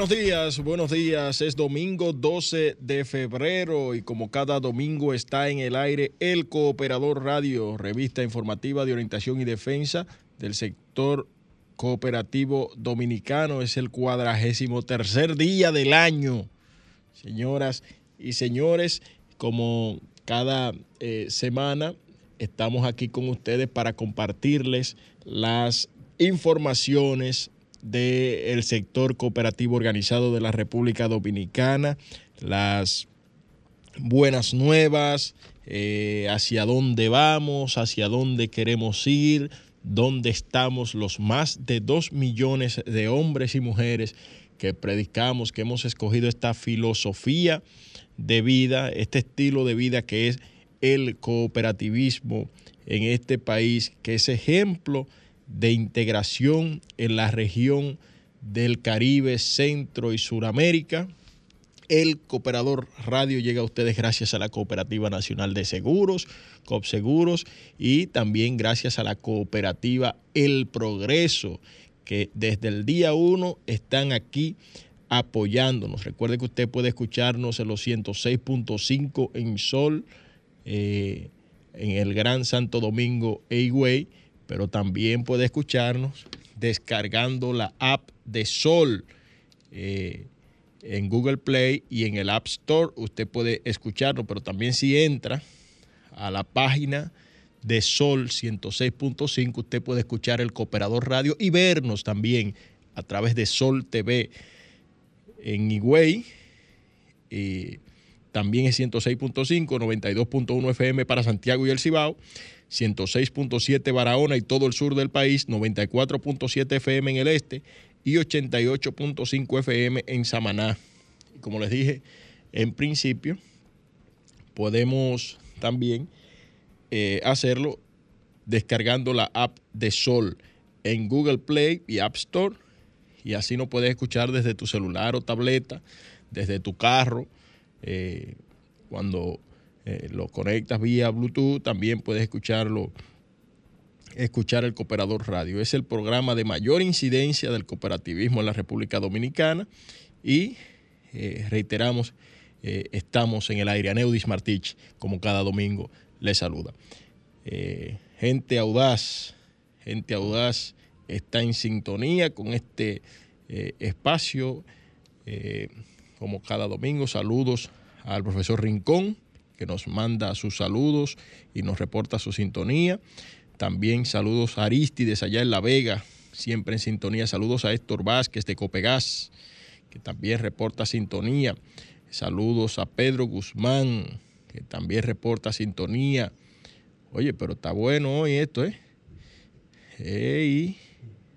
Buenos días, buenos días. Es domingo 12 de febrero y como cada domingo está en el aire el Cooperador Radio, revista informativa de orientación y defensa del sector cooperativo dominicano. Es el cuadragésimo tercer día del año. Señoras y señores, como cada eh, semana estamos aquí con ustedes para compartirles las informaciones del sector cooperativo organizado de la República Dominicana, las buenas nuevas, eh, hacia dónde vamos, hacia dónde queremos ir, dónde estamos los más de dos millones de hombres y mujeres que predicamos, que hemos escogido esta filosofía de vida, este estilo de vida que es el cooperativismo en este país, que es ejemplo de integración en la región del Caribe, Centro y Suramérica. El Cooperador Radio llega a ustedes gracias a la Cooperativa Nacional de Seguros, COPSeguros, y también gracias a la Cooperativa El Progreso, que desde el día 1 están aquí apoyándonos. Recuerde que usted puede escucharnos en los 106.5 en Sol, eh, en el Gran Santo Domingo Eigüey pero también puede escucharnos descargando la app de Sol eh, en Google Play y en el App Store. Usted puede escucharlo, pero también si entra a la página de Sol 106.5, usted puede escuchar el Cooperador Radio y vernos también a través de Sol TV en Higüey. Y también es 106.5, 92.1 FM para Santiago y el Cibao 106.7 Barahona y todo el sur del país, 94.7 FM en el este y 88.5 FM en Samaná. Y como les dije en principio, podemos también eh, hacerlo descargando la app de Sol en Google Play y App Store y así nos puedes escuchar desde tu celular o tableta, desde tu carro, eh, cuando eh, lo conectas vía Bluetooth, también puedes escucharlo, escuchar el Cooperador Radio. Es el programa de mayor incidencia del cooperativismo en la República Dominicana y eh, reiteramos, eh, estamos en el aire. Aneudis Martich, como cada domingo, le saluda. gente audaz, gente audaz está en sintonía con este espacio, como cada domingo. Saludos al profesor Rincón que nos manda sus saludos y nos reporta su sintonía. También saludos a Aristides allá en La Vega, siempre en sintonía. Saludos a Héctor Vázquez de Copegas, que también reporta sintonía. Saludos a Pedro Guzmán, que también reporta sintonía. Oye, pero está bueno hoy esto, ¿eh?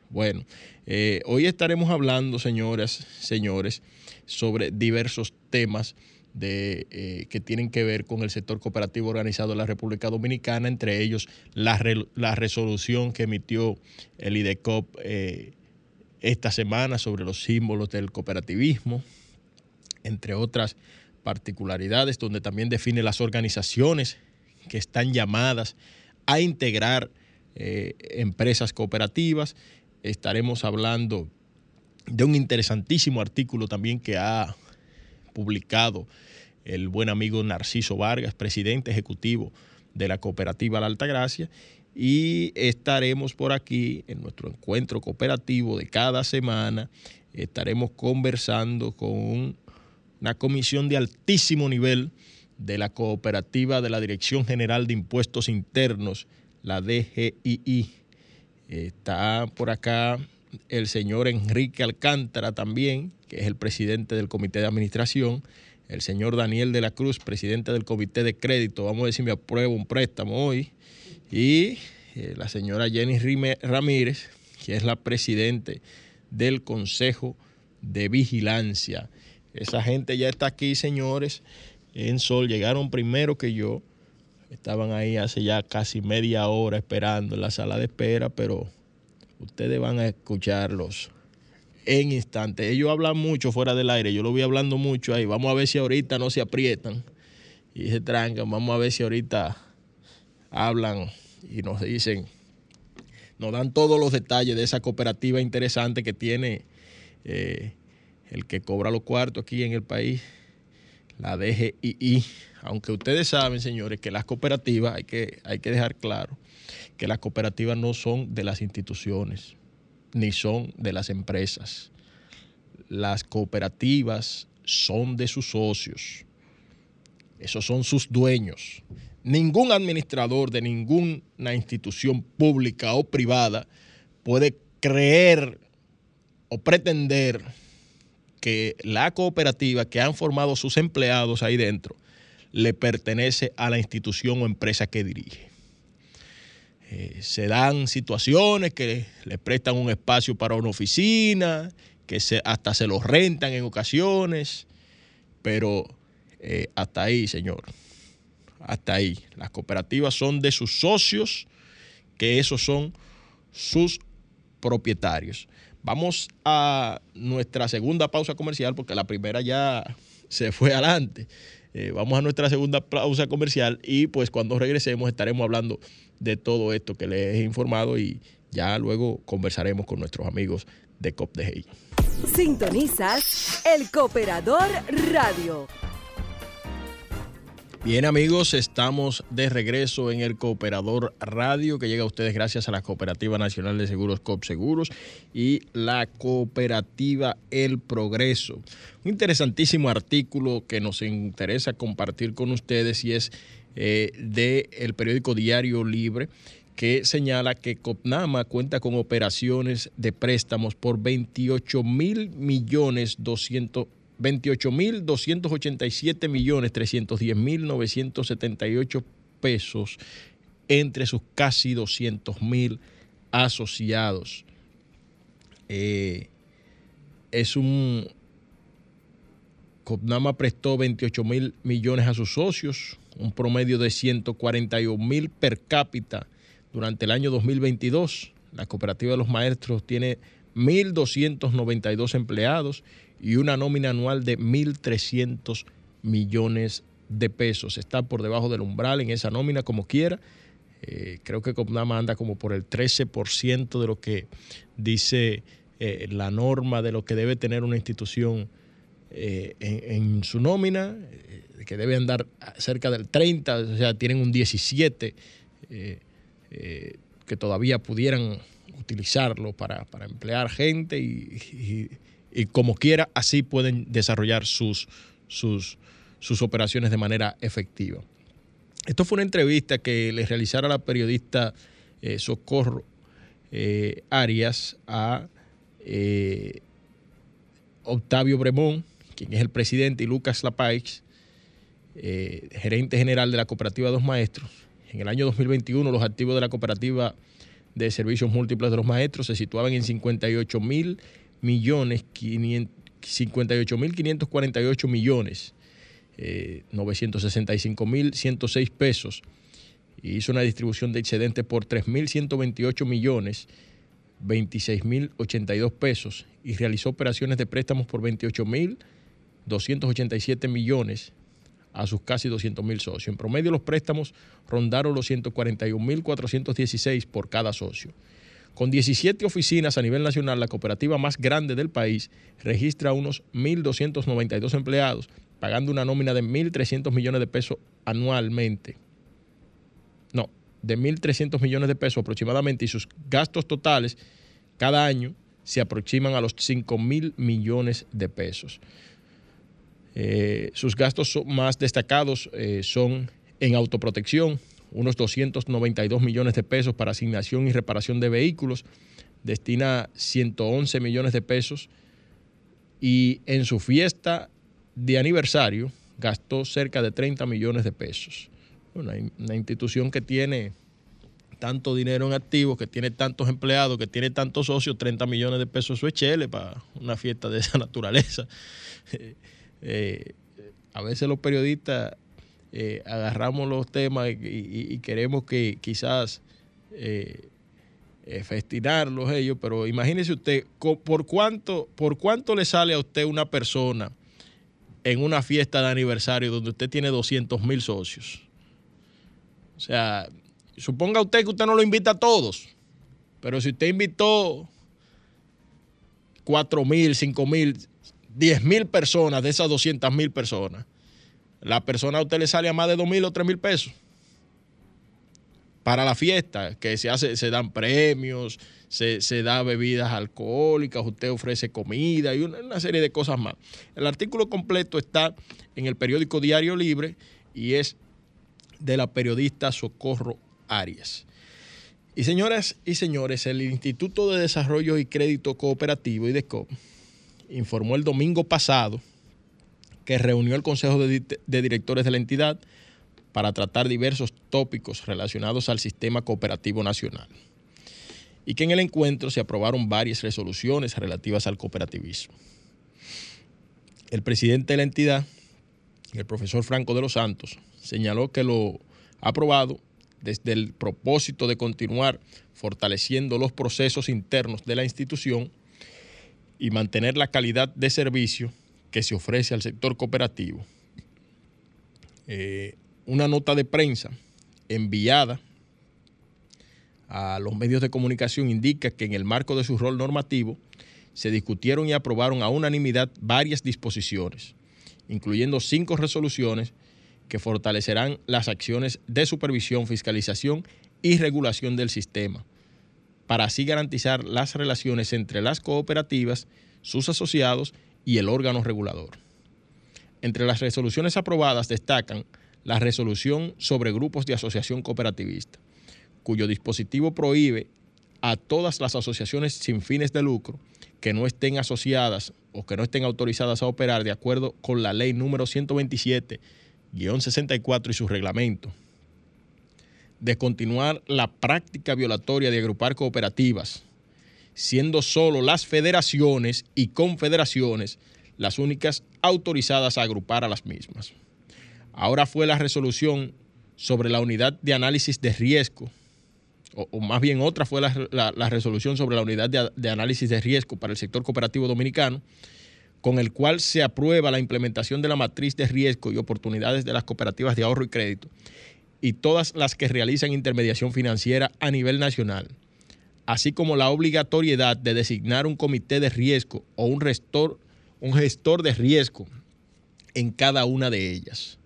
Bueno, eh, hoy estaremos hablando, señoras, señores, sobre diversos temas de, eh, que tienen que ver con el sector cooperativo organizado en la República Dominicana, entre ellos la, la resolución que emitió el IDECOP eh, esta semana sobre los símbolos del cooperativismo, entre otras particularidades, donde también define las organizaciones que están llamadas a integrar eh, empresas cooperativas. Estaremos hablando de un interesantísimo artículo también que ha publicado el buen amigo Narciso Vargas, presidente ejecutivo de la cooperativa La Altagracia. Y estaremos por aquí en nuestro encuentro cooperativo de cada semana. Estaremos conversando con una comisión de altísimo nivel de la cooperativa de la Dirección General de Impuestos Internos, la DGII. Está por acá el señor Enrique Alcántara también, es el presidente del comité de administración, el señor Daniel de la Cruz, presidente del comité de crédito, vamos a decir, me apruebo un préstamo hoy, y eh, la señora Jenny Ramírez, que es la presidente del Consejo de Vigilancia. Esa gente ya está aquí, señores, en Sol, llegaron primero que yo, estaban ahí hace ya casi media hora esperando en la sala de espera, pero ustedes van a escucharlos en instante. Ellos hablan mucho fuera del aire, yo lo voy hablando mucho ahí. Vamos a ver si ahorita no se aprietan y se trancan. Vamos a ver si ahorita hablan y nos dicen, nos dan todos los detalles de esa cooperativa interesante que tiene eh, el que cobra los cuartos aquí en el país, la DGII. Aunque ustedes saben, señores, que las cooperativas, hay que, hay que dejar claro, que las cooperativas no son de las instituciones, ni son de las empresas. Las cooperativas son de sus socios. Esos son sus dueños. Ningún administrador de ninguna institución pública o privada puede creer o pretender que la cooperativa que han formado sus empleados ahí dentro le pertenece a la institución o empresa que dirige. Eh, se dan situaciones que le prestan un espacio para una oficina, que se, hasta se los rentan en ocasiones, pero eh, hasta ahí, señor, hasta ahí. Las cooperativas son de sus socios, que esos son sus propietarios. Vamos a nuestra segunda pausa comercial, porque la primera ya se fue adelante. Eh, vamos a nuestra segunda pausa comercial y pues cuando regresemos estaremos hablando de todo esto que les he informado y ya luego conversaremos con nuestros amigos de COPDGI. Sintonizas el Cooperador Radio. Bien amigos, estamos de regreso en el Cooperador Radio que llega a ustedes gracias a la Cooperativa Nacional de Seguros COP Seguros y la Cooperativa El Progreso. Un interesantísimo artículo que nos interesa compartir con ustedes y es eh, del periódico Diario Libre que señala que COPNAMA cuenta con operaciones de préstamos por 28 mil millones 200 28.287 millones 310 mil 978 pesos entre sus casi 200 mil asociados. Eh, es un... Copnama prestó 28 mil millones a sus socios, un promedio de 141 mil per cápita durante el año 2022. La cooperativa de los maestros tiene 1.292 empleados y una nómina anual de 1.300 millones de pesos. Está por debajo del umbral en esa nómina como quiera. Eh, creo que Copnama anda como por el 13% de lo que dice eh, la norma de lo que debe tener una institución eh, en, su nómina, que debe andar cerca del 30, o sea, tienen un 17 que todavía pudieran utilizarlo para, emplear gente y, como quiera, así pueden desarrollar sus, sus, sus operaciones de manera efectiva. Esto fue una entrevista que le realizara la periodista eh, Socorro eh, Arias a eh, Octavio Bremón, es el presidente, y Lucas Lapaix, gerente general de la Cooperativa Dos Maestros. En el año 2021 los activos de la cooperativa de servicios múltiples de los maestros se situaban en 58 mil millones, 58 mil 548 millones, 965 eh, mil 106 pesos. Y hizo una distribución de excedentes por 3.128 millones, 26 mil 82 pesos. Y realizó operaciones de préstamos por 28 mil 287 millones, a sus casi 200 mil socios. En promedio los préstamos rondaron los 141 mil 416 por cada socio. Con 17 oficinas a nivel nacional, la cooperativa más grande del país registra unos 1.292 empleados, pagando una nómina de 1.300 millones de pesos anualmente. No, de 1.300 millones de pesos aproximadamente y sus gastos totales cada año se aproximan a los 5 mil millones de pesos. Eh, sus gastos más destacados eh, son en autoprotección, unos 292 millones de pesos para asignación y reparación de vehículos, destina 111 millones de pesos y en su fiesta de aniversario gastó cerca de 30 millones de pesos. Una, institución que tiene tanto dinero en activos, que tiene tantos empleados, que tiene tantos socios, 30 millones de pesos, eso es chele para una fiesta de esa naturaleza. Eh, a veces los periodistas eh, agarramos los temas y, queremos que quizás eh, festinarlos ellos, pero imagínese usted, ¿por cuánto, ¿por cuánto le sale a usted una persona en una fiesta de aniversario donde usted tiene 200 mil socios? O sea, suponga usted que usted no lo invita a todos, pero si usted invitó 4 mil, 5 mil, 10 mil personas de esas 200 mil personas, la persona a usted le sale a más de 2 mil o 3 mil pesos para la fiesta, que se hace, se dan premios, se, se da bebidas alcohólicas, usted ofrece comida y una, serie de cosas más. El artículo completo está en el periódico Diario Libre y es de la periodista Socorro Arias. Y señoras y señores, el Instituto de Desarrollo y Crédito Cooperativo, IDECO, informó el domingo pasado que reunió el Consejo de, Directores de la entidad para tratar diversos tópicos relacionados al sistema cooperativo nacional y que en el encuentro se aprobaron varias resoluciones relativas al cooperativismo. El presidente de la entidad, el profesor Franco de los Santos, señaló que lo aprobado desde el propósito de continuar fortaleciendo los procesos internos de la institución y mantener la calidad de servicio que se ofrece al sector cooperativo. Eh, una nota de prensa enviada a los medios de comunicación indica que en el marco de su rol normativo se discutieron y aprobaron a unanimidad varias disposiciones, incluyendo cinco resoluciones que fortalecerán las acciones de supervisión, fiscalización y regulación del sistema, para así garantizar las relaciones entre las cooperativas, sus asociados y el órgano regulador. Entre las resoluciones aprobadas destacan la resolución sobre grupos de asociación cooperativista, cuyo dispositivo prohíbe a todas las asociaciones sin fines de lucro que no estén asociadas o que no estén autorizadas a operar de acuerdo con la ley número 127-64 y su reglamento. Descontinuar la práctica violatoria de agrupar cooperativas, siendo solo las federaciones y confederaciones las únicas autorizadas a agrupar a las mismas. Ahora fue la resolución sobre la unidad de análisis de riesgo, o, más bien otra fue la, resolución sobre la unidad de, de análisis de riesgo para el sector cooperativo dominicano, con el cual se aprueba la implementación de la matriz de riesgo y oportunidades de las cooperativas de ahorro y crédito y todas las que realizan intermediación financiera a nivel nacional, así como la obligatoriedad de designar un comité de riesgo o un, gestor de riesgo en cada una de ellas.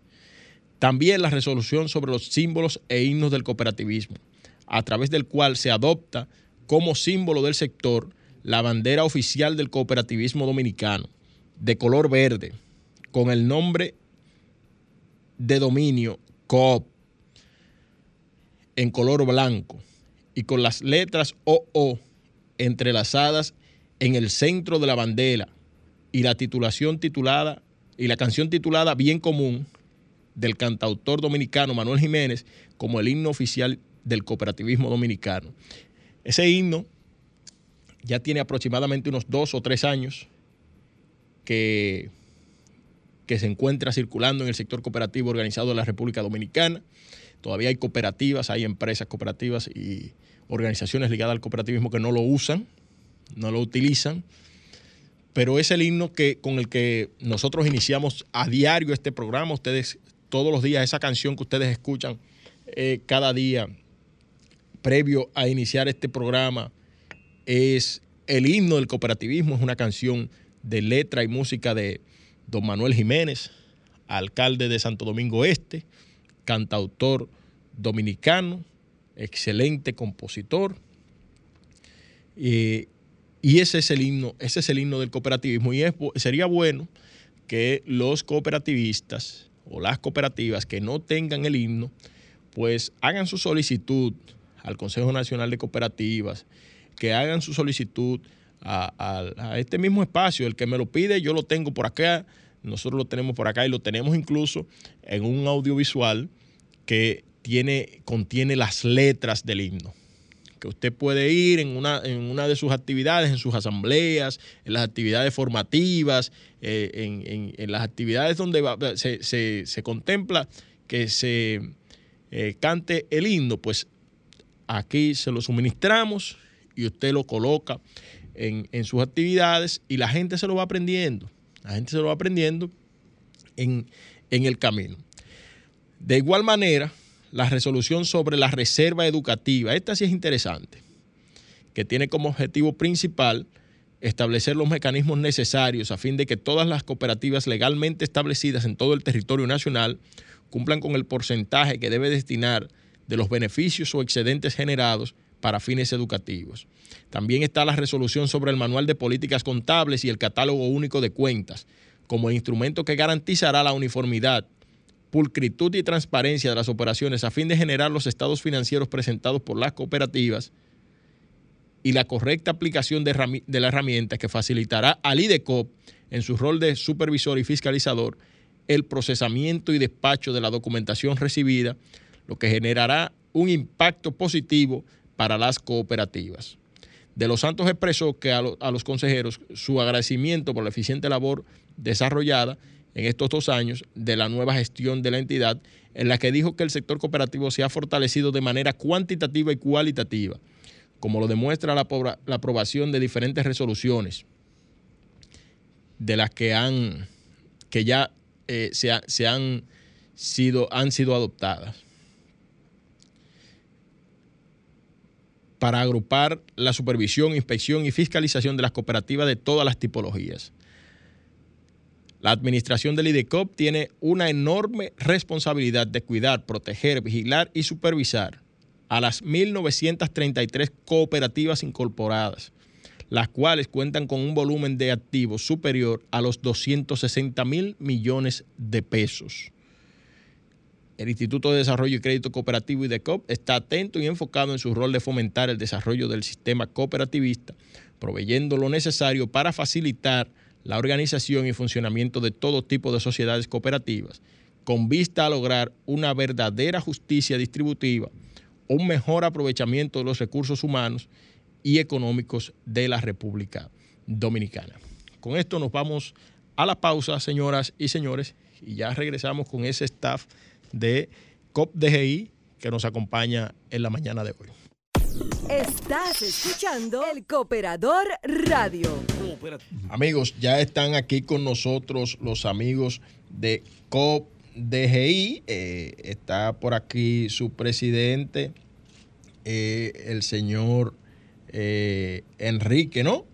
También la resolución sobre los símbolos e himnos del cooperativismo, a través del cual se adopta como símbolo del sector la bandera oficial del cooperativismo dominicano, de color verde, con el nombre de dominio COOP en color blanco y con las letras OO entrelazadas en el centro de la bandera y la titulación titulada y la canción titulada Bien Común del cantautor dominicano Manuel Jiménez como el himno oficial del cooperativismo dominicano. Ese himno ya tiene aproximadamente unos dos o tres años que, que se encuentra circulando en el sector cooperativo organizado de la República Dominicana. Todavía hay cooperativas, hay empresas cooperativas y organizaciones ligadas al cooperativismo que no lo usan, no lo utilizan, pero es el himno que, con el que nosotros iniciamos a diario este programa. Ustedes todos los días, esa canción que ustedes escuchan eh, cada día previo a iniciar este programa, es el himno del cooperativismo, es una canción de letra y música de don Manuel Jiménez, alcalde de Santo Domingo Este, cantautor dominicano, excelente compositor. Eh, y ese es el himno, ese es el himno del cooperativismo. Y sería bueno que los cooperativistas o las cooperativas que no tengan el himno, pues hagan su solicitud al Consejo Nacional de Cooperativas, que hagan su solicitud a, a, este mismo espacio. El que me lo pide, yo lo tengo por acá, nosotros lo tenemos por acá y lo tenemos incluso en un audiovisual que tiene, contiene las letras del himno. Que usted puede ir en una, en una de sus actividades, en sus asambleas, en las actividades formativas, eh, en, en, las actividades donde se, se, se, contempla que se eh, cante el himno, pues aquí se lo suministramos y usted lo coloca en, en, sus actividades y la gente se lo va aprendiendo. La gente se lo va aprendiendo en, en el camino. De igual manera, la resolución sobre la reserva educativa, esta sí es interesante, que tiene como objetivo principal establecer los mecanismos necesarios a fin de que todas las cooperativas legalmente establecidas en todo el territorio nacional cumplan con el porcentaje que debe destinar de los beneficios o excedentes generados para fines educativos. También está la resolución sobre el manual de políticas contables y el catálogo único de cuentas, como instrumento que garantizará la uniformidad, pulcritud y transparencia de las operaciones a fin de generar los estados financieros presentados por las cooperativas y la correcta aplicación de, la herramienta que facilitará al IDECOP en su rol de supervisor y fiscalizador el procesamiento y despacho de la documentación recibida, lo que generará un impacto positivo para las cooperativas. De los Santos expresó que a, los consejeros su agradecimiento por la eficiente labor desarrollada en estos dos años de la nueva gestión de la entidad, en la que dijo que el sector cooperativo se ha fortalecido de manera cuantitativa y cualitativa, como lo demuestra la, aprobación de diferentes resoluciones de las que han que ya eh, se, han sido, han sido adoptadas. para agrupar la supervisión, inspección y fiscalización de las cooperativas de todas las tipologías. La administración del IDECOP tiene una enorme responsabilidad de cuidar, proteger, vigilar y supervisar a las 1.933 cooperativas incorporadas, las cuales cuentan con un volumen de activos superior a los 260 mil millones de pesos. El Instituto de Desarrollo y Crédito Cooperativo IDECOP está atento y enfocado en su rol de fomentar el desarrollo del sistema cooperativista, proveyendo lo necesario para facilitar la organización y funcionamiento de todo tipo de sociedades cooperativas, con vista a lograr una verdadera justicia distributiva, un mejor aprovechamiento de los recursos humanos y económicos de la República Dominicana. Con esto nos vamos a la pausa, señoras y señores, y ya regresamos con ese staff de COP-DGI que nos acompaña en la mañana de hoy. Estás escuchando el Cooperador Radio. Amigos, ya están aquí con nosotros los amigos de COP-DGI. Eh, está por aquí su presidente, eh, el señor eh, Enrique, ¿no?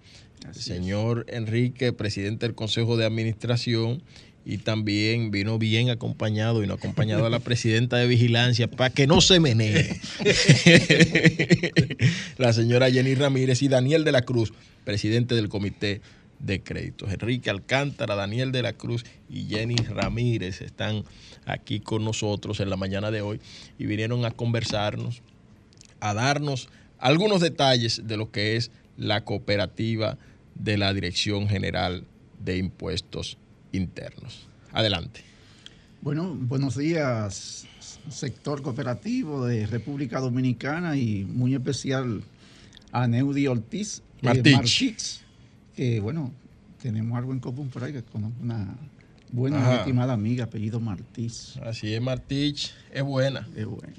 el señor Enrique, presidente del Consejo de Administración y también vino bien acompañado y no acompañado a la presidenta de vigilancia para que no se menee. la señora Jenny Ramírez y Daniel de la Cruz, presidente del comité de créditos. Enrique Alcántara, Daniel de la Cruz y Jenny Ramírez están aquí con nosotros en la mañana de hoy y vinieron a conversarnos, a darnos algunos detalles de lo que es la cooperativa de la Dirección General de Impuestos internos. Adelante. Bueno, buenos días, sector cooperativo de República Dominicana y muy especial a Neudi Ortiz eh, Martich. que bueno, tenemos algo en común por ahí, que con una buena y estimada amiga, apellido Martís. Así es, Martich, es buena. Es buena.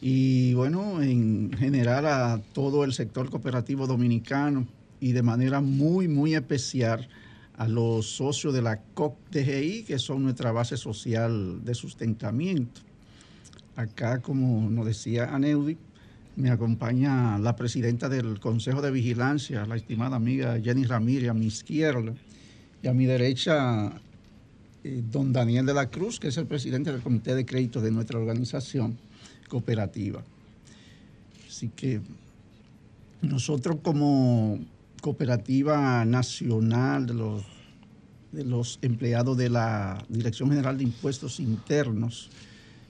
Y bueno, en general a todo el sector cooperativo dominicano y de manera muy, muy especial a los socios de la COP-DGI, que son nuestra base social de sustentamiento. Acá, como nos decía Aneudi, me acompaña la presidenta del Consejo de Vigilancia, la estimada amiga Jenny Ramírez, a mi izquierda, y a mi derecha, eh, don Daniel de la Cruz, que es el presidente del Comité de Crédito de nuestra organización cooperativa. Así que nosotros como cooperativa nacional de los, de los empleados de la Dirección General de Impuestos Internos.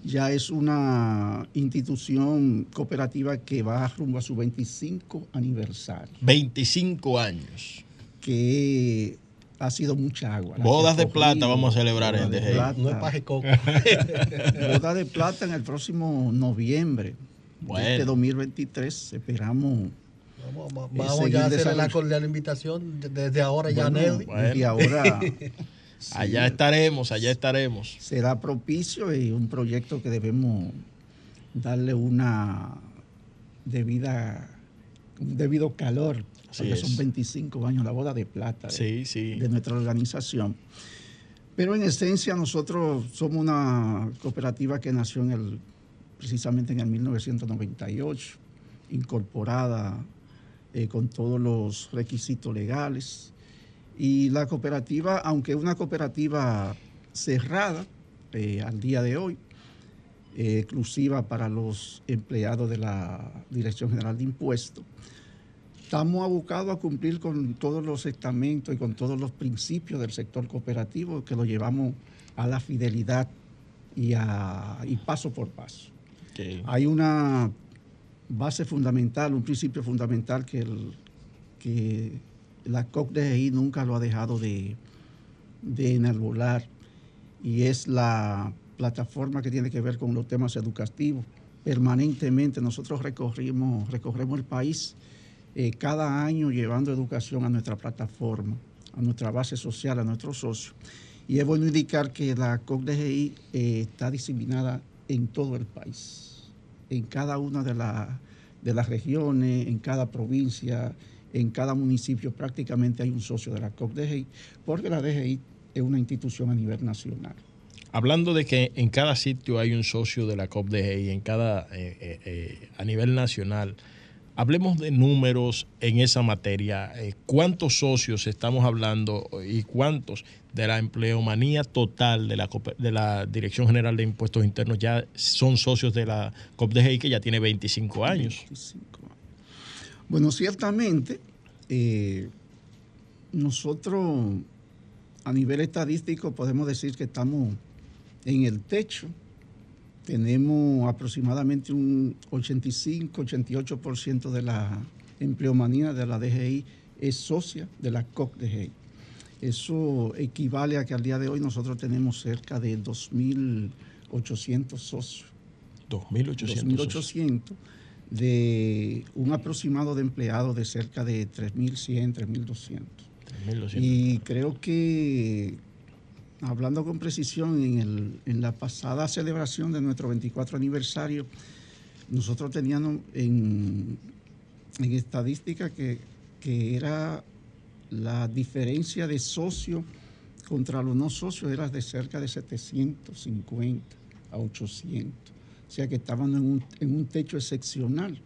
Ya es una institución cooperativa que va rumbo a su 25 aniversario. 25 años. Que ha sido mucha agua. Bodas de plata vamos a celebrar en DGI. No es paje coco. Bodas de plata en el próximo noviembre bueno. de este 2023. Esperamos Vamos, ya a hacer la cordial invitación desde ahora ya, Y ahora. allá estaremos, allá estaremos. Será propicio y un proyecto que debemos darle una debida, un debido calor, porque son 25 años la boda de plata de, nuestra organización. Pero en esencia nosotros somos una cooperativa que nació en el, precisamente en el 1998, incorporada eh, con todos los requisitos legales. Y la cooperativa, aunque es una cooperativa cerrada eh, al día de hoy, exclusiva para los empleados de la Dirección General de Impuestos, estamos abocados a cumplir con todos los estamentos y con todos los principios del sector cooperativo que lo llevamos a la fidelidad y, a, paso por paso. Hay una base fundamental, un principio fundamental que, la COCDGI nunca lo ha dejado de, de enarbolar y es la plataforma que tiene que ver con los temas educativos. Permanentemente nosotros recorrimos, recorremos el país eh, cada año llevando educación a nuestra plataforma, a nuestra base social, a nuestros socios. Y es bueno indicar que la COCDGI eh, está diseminada en todo el país, en cada una de, de las regiones, en cada provincia, en cada municipio prácticamente hay un socio de la COCDGI, porque la DGI es una institución a nivel nacional. Hablando de que en cada sitio hay un socio de la COPDGI, en cada, eh, a nivel nacional, Hablemos de números en esa materia. Eh, ¿Cuántos socios estamos hablando y cuántos de la empleomanía total de la, de la Dirección General de Impuestos Internos ya son socios de la COPDGI que ya tiene 25 años? Bueno, ciertamente, eh, nosotros a nivel estadístico podemos decir que estamos en el techo tenemos aproximadamente un 85-88% de la empleomanía de la DGI es socia de la COC DGI. Eso equivale a que al día de hoy nosotros tenemos cerca de 2.800 socios. 2.800. 2.800 de un aproximado de empleados de cerca de 3.100, 3.200. Y creo que hablando con precisión, en, la pasada celebración de nuestro 24 aniversario, nosotros teníamos en, estadística que, era la diferencia de socios contra los no socios era de cerca de 750 a 800. O sea que estaban en un, en un techo excepcional,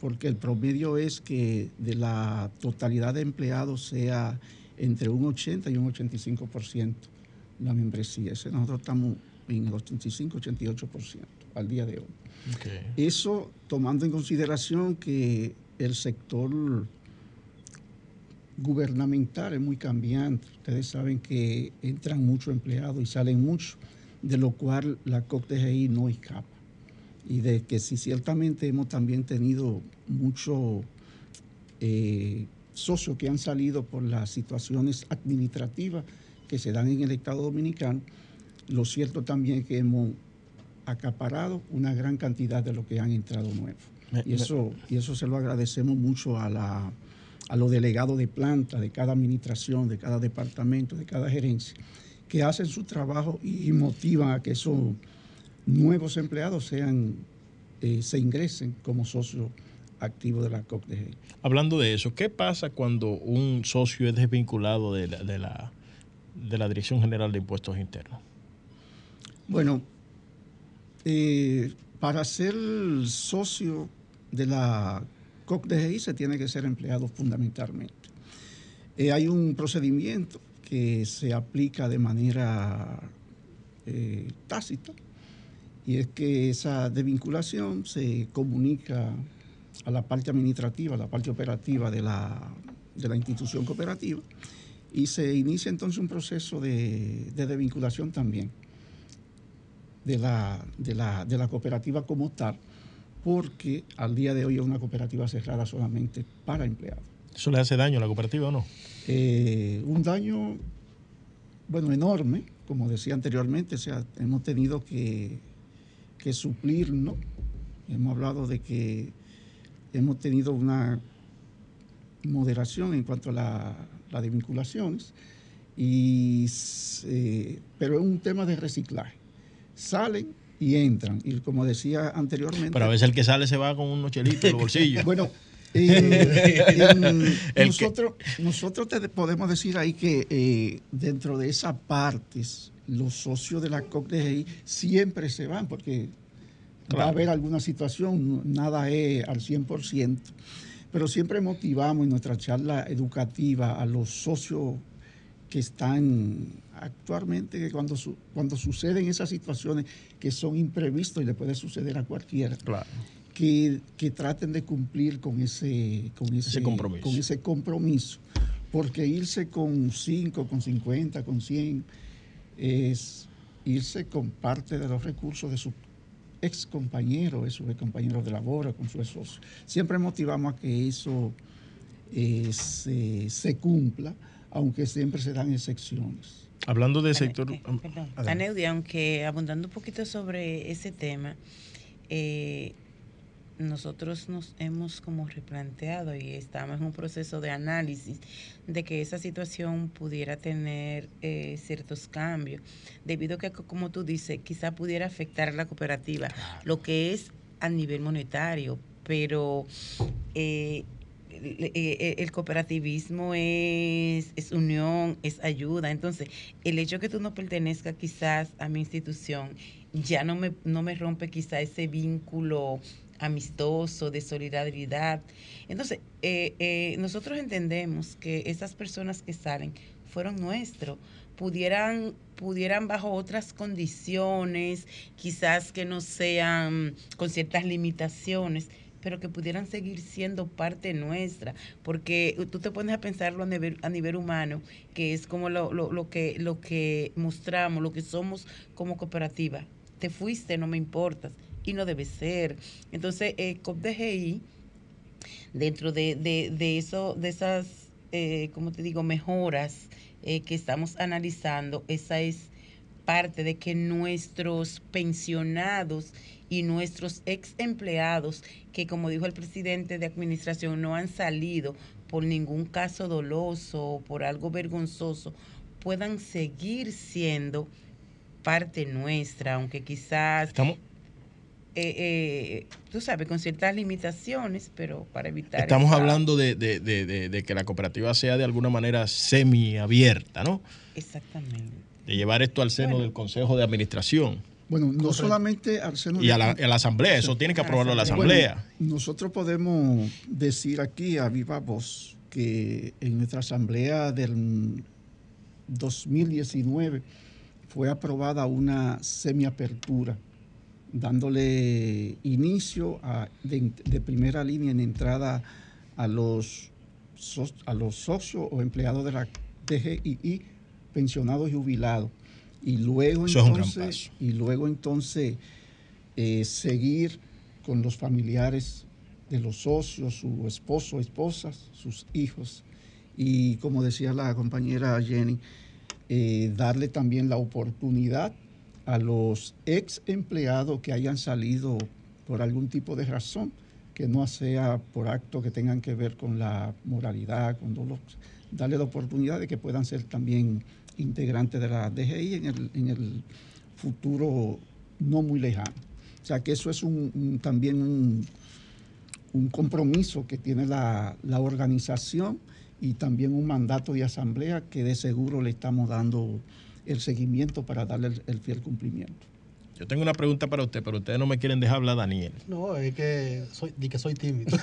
porque el promedio es que de la totalidad de empleados sea entre un 80 y un 85% la membresía. Ese nosotros estamos en el 85-88% al día de hoy. Eso tomando en consideración que el sector gubernamental es muy cambiante. Ustedes saben que entran muchos empleados y salen muchos, de lo cual la COCTGI no escapa. Y de que si ciertamente hemos también tenido muchos eh, socios que han salido por las situaciones administrativas que se dan en el Estado Dominicano, lo cierto también es que hemos acaparado una gran cantidad de lo que han entrado nuevos. Y eso, y eso se lo agradecemos mucho a, la, a los delegados de planta de cada administración, de cada departamento, de cada gerencia, que hacen su trabajo y motivan a que esos nuevos empleados sean, eh, se ingresen como socios activos de la COCDG. Hablando de eso, ¿qué pasa cuando un socio es desvinculado de de la de la Dirección General de Impuestos Internos? Bueno, eh, para ser socio de la COCDGI se tiene que ser empleado fundamentalmente. Eh, hay un procedimiento que se aplica de manera eh, tácita y es que esa desvinculación se comunica a la parte administrativa, a la parte operativa de la, de la institución cooperativa y se inicia entonces un proceso de, desvinculación también de la, de, la, cooperativa como tal, porque al día de hoy es una cooperativa cerrada solamente para empleados. ¿Eso le hace daño a la cooperativa o no? Eh, un daño, bueno, enorme, como decía anteriormente, o sea, hemos tenido que, que suplir, ¿no? Hemos hablado de que hemos tenido una moderación en cuanto a la, las desvinculaciones, y, eh, pero es un tema de reciclaje. Salen y entran, y como decía anteriormente... Pero a veces el que sale se va con unos chelitos en los bolsillos. bueno, eh, nosotros, nosotros podemos decir ahí que eh, dentro de esas partes, los socios de la COCDGI siempre se van, porque va a haber alguna situación, nada es al 100%. pero siempre motivamos en nuestra charla educativa a los socios que están actualmente, cuando, cuando suceden esas situaciones que son imprevistos y le puede suceder a cualquiera, que, traten de cumplir con ese, con ese, compromiso. con ese compromiso. Porque irse con 5, con 50, con 100 es irse con parte de los recursos de su ex compañero, de sus compañeros de labor, con su esposo. Siempre motivamos a que eso eh, se, cumpla, aunque siempre se dan excepciones. Hablando del sector... Eh, perdón, aunque abundando un poquito sobre ese tema, eh, nosotros nos hemos como replanteado y estamos en un proceso de análisis de que esa situación pudiera tener eh, ciertos cambios, debido a que, como tú dices, quizá pudiera afectar a la cooperativa, lo que es a nivel monetario, pero eh, eh, el cooperativismo es, es, unión, es ayuda. Entonces, el hecho que tú no pertenezcas quizás a mi institución ya no me, no me rompe quizás ese vínculo amistoso, de solidaridad. Entonces, eh, eh, nosotros entendemos que esas personas que salen fueron nuestros, pudieran, pudieran bajo otras condiciones, quizás que no sean con ciertas limitaciones, pero que pudieran seguir siendo parte nuestra, porque tú te pones a pensarlo a nivel, a nivel humano, que es como lo, lo, lo, que, lo que mostramos, lo que somos como cooperativa. Te fuiste, no me importas y no debe ser. Entonces, eh, COPDGI, dentro de, de, eso, de esas, eh, como te digo, mejoras eh, que estamos analizando, esa es parte de que nuestros pensionados y nuestros ex empleados, que como dijo el presidente de administración, no han salido por ningún caso doloso o por algo vergonzoso, puedan seguir siendo parte nuestra, aunque quizás... Estamos, eh, eh, tú sabes, con ciertas limitaciones, pero para evitar... Estamos hablando de, que la cooperativa sea de alguna manera semiabierta, ¿no? Exactamente. De llevar esto al seno del Consejo de Administración. Bueno, no solamente al seno y a la, Asamblea, eso tiene que aprobarlo la Asamblea. nosotros podemos decir aquí a viva voz que en nuestra Asamblea del 2019 fue aprobada una semiapertura dándole inicio de, primera línea en entrada a los, a los socios o empleados de la DGII, pensionados y jubilados. Y luego entonces, y luego entonces eh, seguir con los familiares de los socios, su esposo, esposas, sus hijos. Y como decía la compañera Jenny, eh, darle también la oportunidad a los ex empleados que hayan salido por algún tipo de razón, que no sea por actos que tengan que ver con la moralidad, con dolor, darle la oportunidad de que puedan ser también integrantes de la DGI en el, en el futuro no muy lejano. O sea que eso es un, también un, un, compromiso que tiene la, la organización y también un mandato de asamblea que de seguro le estamos dando el seguimiento para darle el, fiel cumplimiento. Yo tengo una pregunta para usted, pero ustedes no me quieren dejar hablar, Daniel. No, es que soy, que soy tímido.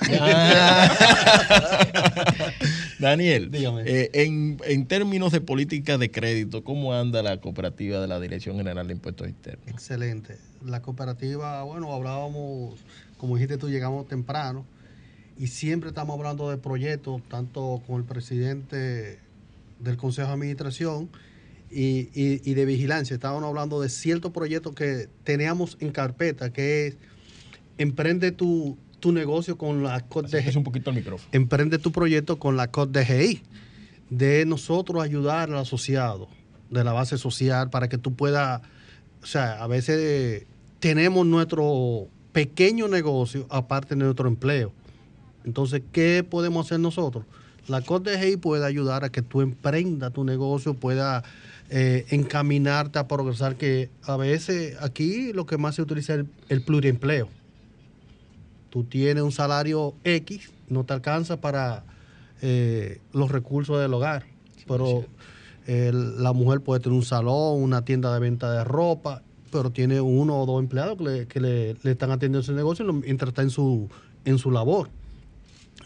Daniel, eh, en, términos de política de crédito, ¿cómo anda la cooperativa de la Dirección General de Impuestos Internos? Excelente. La cooperativa, bueno, hablábamos, como dijiste tú, llegamos temprano y siempre estamos hablando de proyectos, tanto con el presidente del Consejo de Administración, y, y, de vigilancia. Estábamos hablando de ciertos proyectos que teníamos en carpeta, que es emprende tu, negocio con la COD un poquito el micrófono. Emprende tu proyecto con la COD DGI. De nosotros ayudar al asociado de la base social para que tú puedas, o sea, a veces tenemos nuestro pequeño negocio aparte de nuestro empleo. Entonces, ¿qué podemos hacer nosotros? La COD DGI puede ayudar a que tú emprendas tu negocio, pueda eh, encaminarte a progresar, que a veces aquí lo que más se utiliza es el, pluriempleo. Tú tienes un salario X, no te alcanza para eh, los recursos del hogar, pero la mujer puede tener un salón, una tienda de venta de ropa, pero tiene uno o dos empleados que le, están atendiendo ese negocio mientras está en su, en su labor.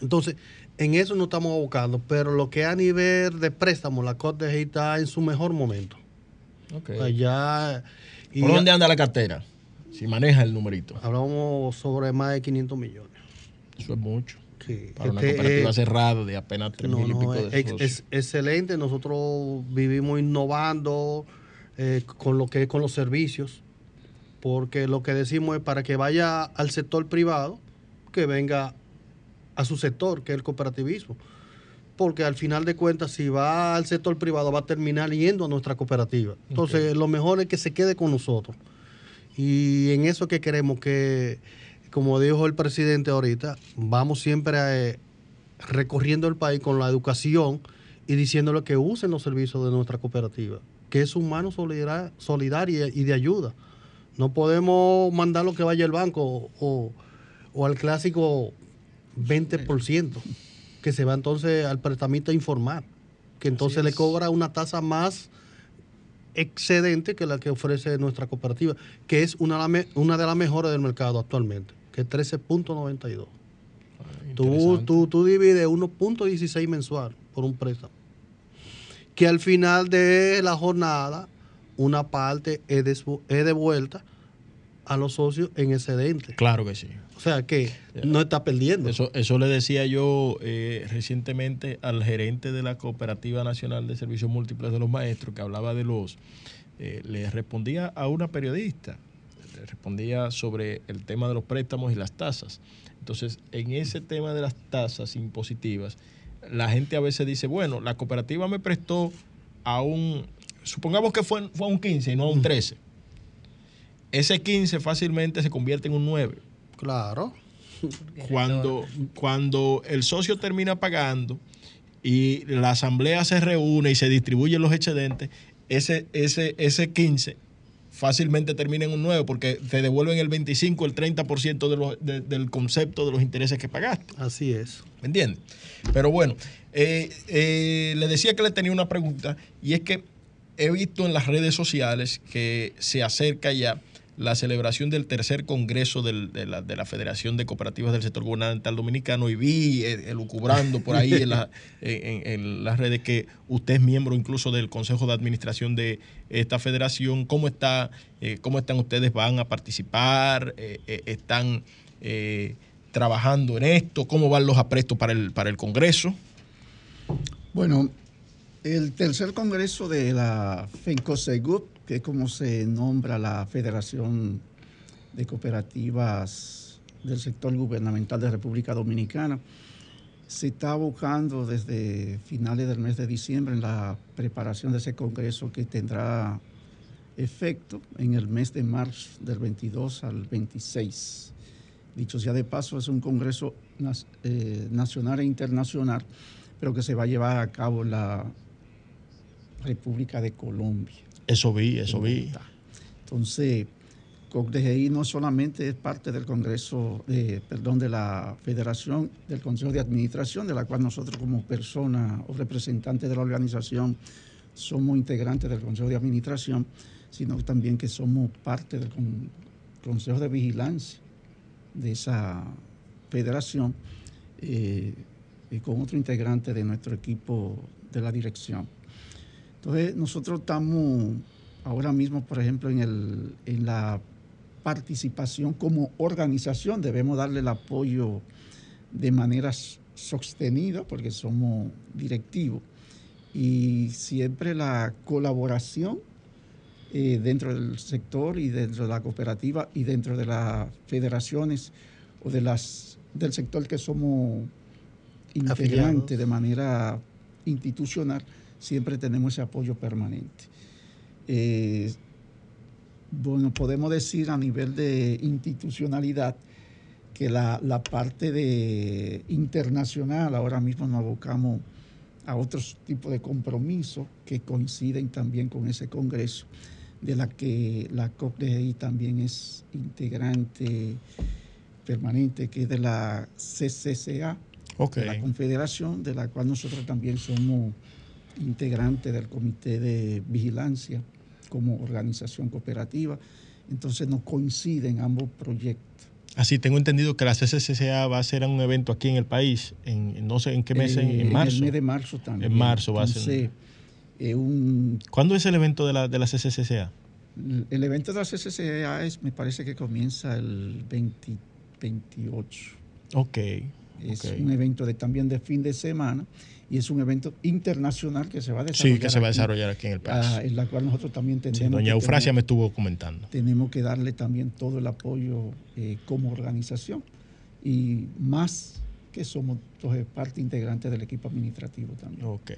Entonces, en eso no estamos abocando, pero lo que a nivel de préstamo, la COTDG está en su mejor momento. Allá. y ¿Por dónde anda la cartera? Si maneja el numerito. Hablamos sobre más de 500 millones. Eso es mucho. Sí. Para una Este, cooperativa eh, cerrada de apenas tres No, mil y no, pico de es, es excelente. Nosotros vivimos innovando eh, con lo que es con los servicios, porque lo que decimos es para que vaya al sector privado, que venga a su sector, que es el cooperativismo. Porque al final de cuentas, si va al sector privado, va a terminar yendo a nuestra cooperativa. Entonces, lo mejor es que se quede con nosotros. Y en eso que queremos que, como dijo el presidente ahorita, vamos siempre eh, recorriendo el país con la educación y diciéndole que usen los servicios de nuestra cooperativa, que es un mano solidar- solidaria y de ayuda. No podemos mandarlo que vaya al banco o, o al clásico 20%, que se va entonces al prestamista a informar, que entonces le cobra una tasa más excedente que la que ofrece nuestra cooperativa, que es una, de una de las mejores del mercado actualmente, que es 13.92. Tú, Interesante. tú, tú divides 1.16 mensual por un préstamo. Que al final de la jornada, una parte es, desvu- es devuelta a los socios en excedente. Claro que sí. O sea que no está perdiendo. Eso, eso le decía yo eh, recientemente al gerente de la Cooperativa Nacional de Servicios Múltiples de los Maestros, que hablaba de los... eh, le respondía a una periodista, le respondía sobre el tema de los préstamos y las tasas. Entonces, en ese tema de las tasas impositivas, la gente a veces dice, bueno, la cooperativa me prestó a un, supongamos que fue, fue a un 15 y no a un 13. Ese 15 fácilmente se convierte en un 9 Claro. cuando, cuando el socio termina pagando y la asamblea se reúne y se distribuyen los excedentes, ese, ese, ese 15 fácilmente termina en un 9 porque te devuelven el 25, el 30% de los- de- del concepto de los intereses que pagaste. Así es. ¿Me entiendes? Pero bueno, eh, eh, le decía que le tenía una pregunta y es que he visto en las redes sociales que se acerca ya la celebración del tercer congreso del- de, la, de la Federación de Cooperativas del Sector Gubernamental Dominicano y vi eh, elucubrando por ahí en, la- en- en las redes que usted es miembro incluso del Consejo de Administración de esta federación. ¿Cómo, está, eh, cómo están ustedes? ¿Van a participar? Eh, eh, ¿Están eh, trabajando en esto? ¿Cómo van los aprestos para el, para el Congreso? Bueno, el tercer congreso de la FENCOSEGUP, que es como se nombra la Federación de Cooperativas del Sector Gubernamental de República Dominicana, se está buscando desde finales del mes de diciembre en la preparación de ese congreso que tendrá efecto en el mes de marzo del 22 al 26. Dicho sea de paso, es un congreso eh, nacional e internacional, pero que se va a llevar a cabo en la República de Colombia. Eso vi, eso vi. Entonces, COCDGI no solamente es parte del Congreso, de, perdón, de la Federación del Consejo de Administración, de la cual nosotros como persona o representante de la organización somos integrantes del Consejo de Administración, sino también que somos parte del con- Consejo de Vigilancia de esa federación eh, y con otro integrante de nuestro equipo de la dirección. Entonces, nosotros estamos ahora mismo, por ejemplo, en, el, en la participación como organización, debemos darle el apoyo de manera sostenida, porque somos directivos, y siempre la colaboración eh, dentro del sector y dentro de la cooperativa y dentro de las federaciones o de las del sector que somos integrantes de manera institucional, siempre tenemos ese apoyo permanente. Eh, bueno, podemos decir a nivel de institucionalidad que la, la parte de internacional, ahora mismo nos abocamos a otros tipos de compromisos que coinciden también con ese congreso, de la que la COPDI también es integrante permanente, que es de la CCCA, Ok. de la Confederación, de la cual nosotros también somos integrantes del Comité de Vigilancia como organización cooperativa. Entonces nos coinciden ambos proyectos. Así tengo entendido que la CCCA va a hacer un evento aquí en el país, en no sé en qué mes, Eh, en, marzo. En el mes de marzo también. En marzo va a ser. Entonces, eh, un, ¿Cuándo es el evento de la, de la CCCA? el evento de la CCCA es, me parece que comienza el 20 28. Ok. Es un evento de, también de fin de semana y es un evento internacional que se va a desarrollar. Sí, que se va a aquí, desarrollar aquí en el país. ah, en la cual nosotros también Sí, tenemos. doña Eufrasia me estuvo comentando. tenemos que darle también todo el apoyo eh, como organización y más que somos entonces, parte integrante del equipo administrativo también. Ok.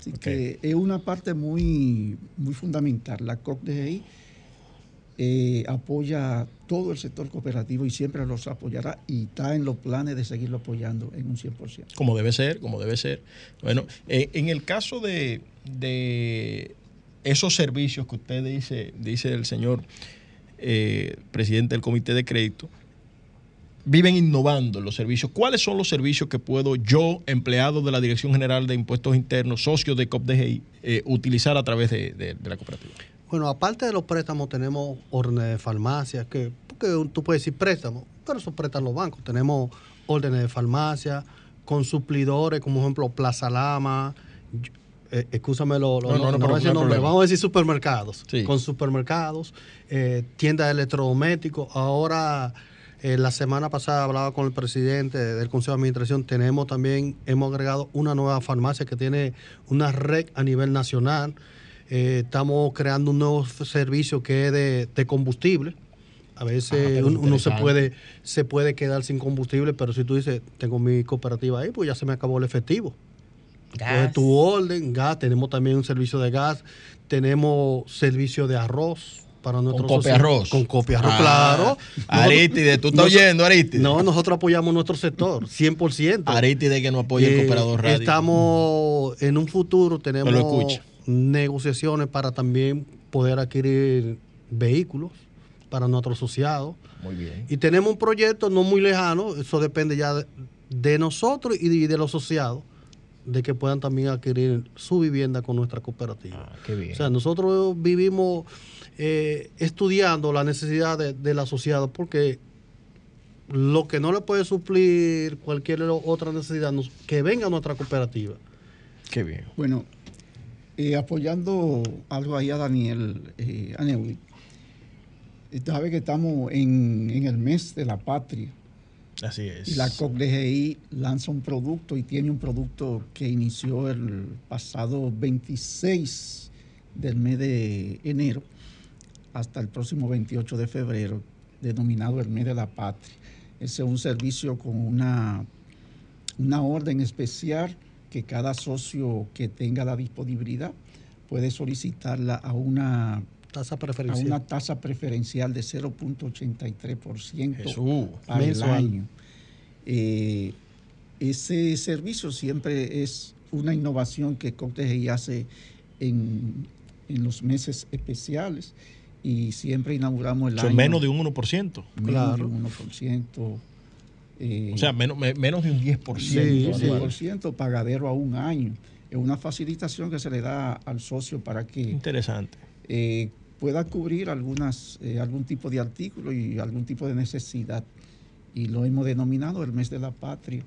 Así que es una parte muy, muy fundamental. La COCDGI eh, apoya todo el sector cooperativo y siempre los apoyará y está en los planes de seguirlo apoyando en un 100%. Como debe ser, como debe ser. Bueno, eh, en el caso de, de esos servicios que usted dice, dice el señor eh, presidente del comité de crédito, viven innovando en los servicios. ¿Cuáles son los servicios que puedo yo, empleado de la Dirección General de Impuestos Internos, socio de COPDGI, utilizar a través de- de la cooperativa? Bueno, aparte de los préstamos, tenemos órdenes de farmacia, que porque tú puedes decir préstamos, pero eso prestan los bancos. Tenemos órdenes de farmacia, con suplidores, como ejemplo Plaza Lama, eh, excúsame lo, lo- No, no, no, nombre, vamos a decir supermercados, Sí. con supermercados, eh, tiendas de electrodomésticos. Ahora, eh, la semana pasada hablaba con el presidente del Consejo de Administración, tenemos también, hemos agregado una nueva farmacia que tiene una red a nivel nacional. Eh, estamos creando un nuevo servicio que es de, de combustible. A Ah, veces pero uno, uno se puede se puede quedar sin combustible, pero si tú dices, tengo mi cooperativa ahí, pues ya se me acabó el efectivo. Gas. Tu orden, gas, tenemos también un servicio de gas, tenemos servicio de arroz para nuestros copia socios- arroz. Con copia arroz, Ah, claro. Arítide, ¿tú estás oyendo, Arítide? No, nosotros apoyamos nuestro sector, 100%. Arítide que no apoya el Eh, cooperador radio. Estamos en un futuro, tenemos lo escucha. Negociaciones para también poder adquirir vehículos para nuestros asociados. Muy bien. Y tenemos un proyecto no muy lejano, eso depende ya de, de nosotros y de, de los asociados, de que puedan también adquirir su vivienda con nuestra cooperativa. Ah, qué bien. O sea, nosotros vivimos eh, estudiando la necesidad de- del asociado porque lo que no le puede suplir cualquier otra necesidad, que venga a nuestra cooperativa. qué bien. Bueno, eh, apoyando algo ahí a Daniel eh, Aneudi, eh, sabe que estamos en, en el mes de la patria Así es. y la COCDGI lanza un producto y tiene un producto que inició el pasado 26 del mes de enero hasta el próximo 28 de febrero, denominado el mes de la patria. Ese es un servicio con una, una orden especial que cada socio que tenga la disponibilidad puede solicitarla a una, Tasa a preferencial. una tasa preferencial de 0.83% Jesús. para el Mensual. año. Eh, ese servicio siempre es una innovación que COCTGI hace en, en los meses especiales y siempre inauguramos el Son año. menos de un 1%. menos Claro. de un 1%. Eh, O sea, menos, me- menos de un 10%. Sí, un sí. anual. 10% pagadero a un año. Es una facilitación que se le da al socio para que Interesante. eh, pueda cubrir algunas, eh, algún tipo de artículo y algún tipo de necesidad. Y lo hemos denominado el mes de la patria.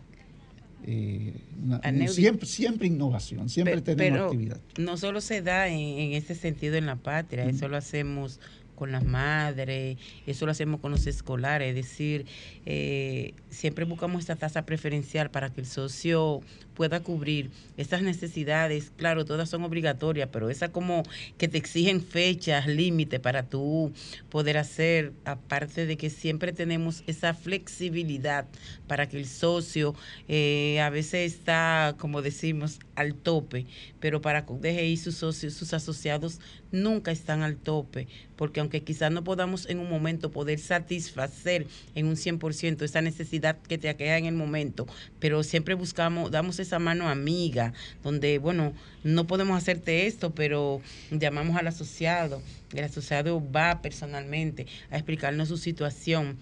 Eh, una- siempre, siempre innovación, siempre tenemos pero actividad. no solo se da en, en ese sentido en la patria, eso lo hacemos con las madres, eso lo hacemos con los escolares, es decir, eh, siempre buscamos esta tasa preferencial para que el socio pueda cubrir estas necesidades, claro, todas son obligatorias, pero esa como que te exigen fechas, límite para tú poder hacer, aparte de que siempre tenemos esa flexibilidad para que el socio eh, a veces está, como decimos, al tope, pero para DGI sus socios, sus asociados nunca están al tope, porque aunque quizás no podamos en un momento poder satisfacer en un 100% esa necesidad que te aqueja en el momento, pero siempre buscamos, damos esa mano amiga, donde, bueno, no podemos hacerte esto, pero llamamos al asociado, el asociado va personalmente a explicarnos su situación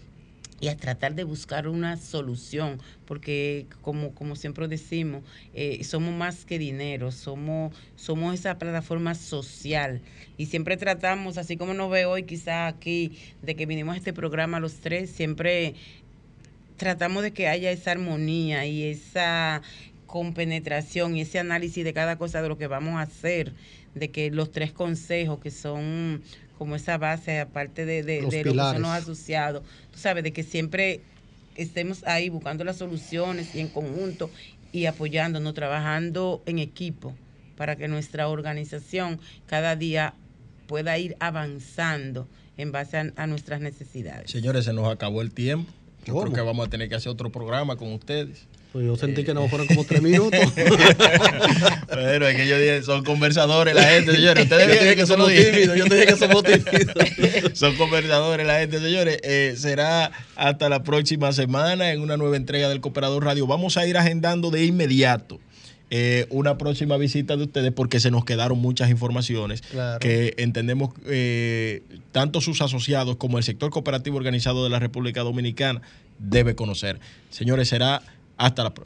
y a tratar de buscar una solución, porque como, como siempre decimos, eh, somos más que dinero, somos, somos esa plataforma social. Y siempre tratamos, así como nos ve hoy quizá aquí, de que vinimos a este programa los tres, siempre tratamos de que haya esa armonía y esa compenetración y ese análisis de cada cosa de lo que vamos a hacer, de que los tres consejos que son como esa base, aparte de, de, de lo que son los asociados, tú sabes, de que siempre estemos ahí buscando las soluciones y en conjunto y apoyándonos, trabajando en equipo para que nuestra organización cada día pueda ir avanzando en base a, a nuestras necesidades. Señores, se nos acabó el tiempo. Yo creo que vamos a tener que hacer otro programa con ustedes. Pues yo sentí que no fueron como tres minutos. Pero es que yo dije, son conversadores la gente, señores. Ustedes dije que somos tímidos, yo dije que somos tímidos. son conversadores la gente, señores. Eh, será hasta la próxima semana en una nueva entrega del Cooperador Radio. Vamos a ir agendando de inmediato. Eh, una próxima visita de ustedes porque se nos quedaron muchas informaciones claro. que entendemos eh, tanto sus asociados como el sector cooperativo organizado de la República Dominicana debe conocer. Señores, será hasta la próxima.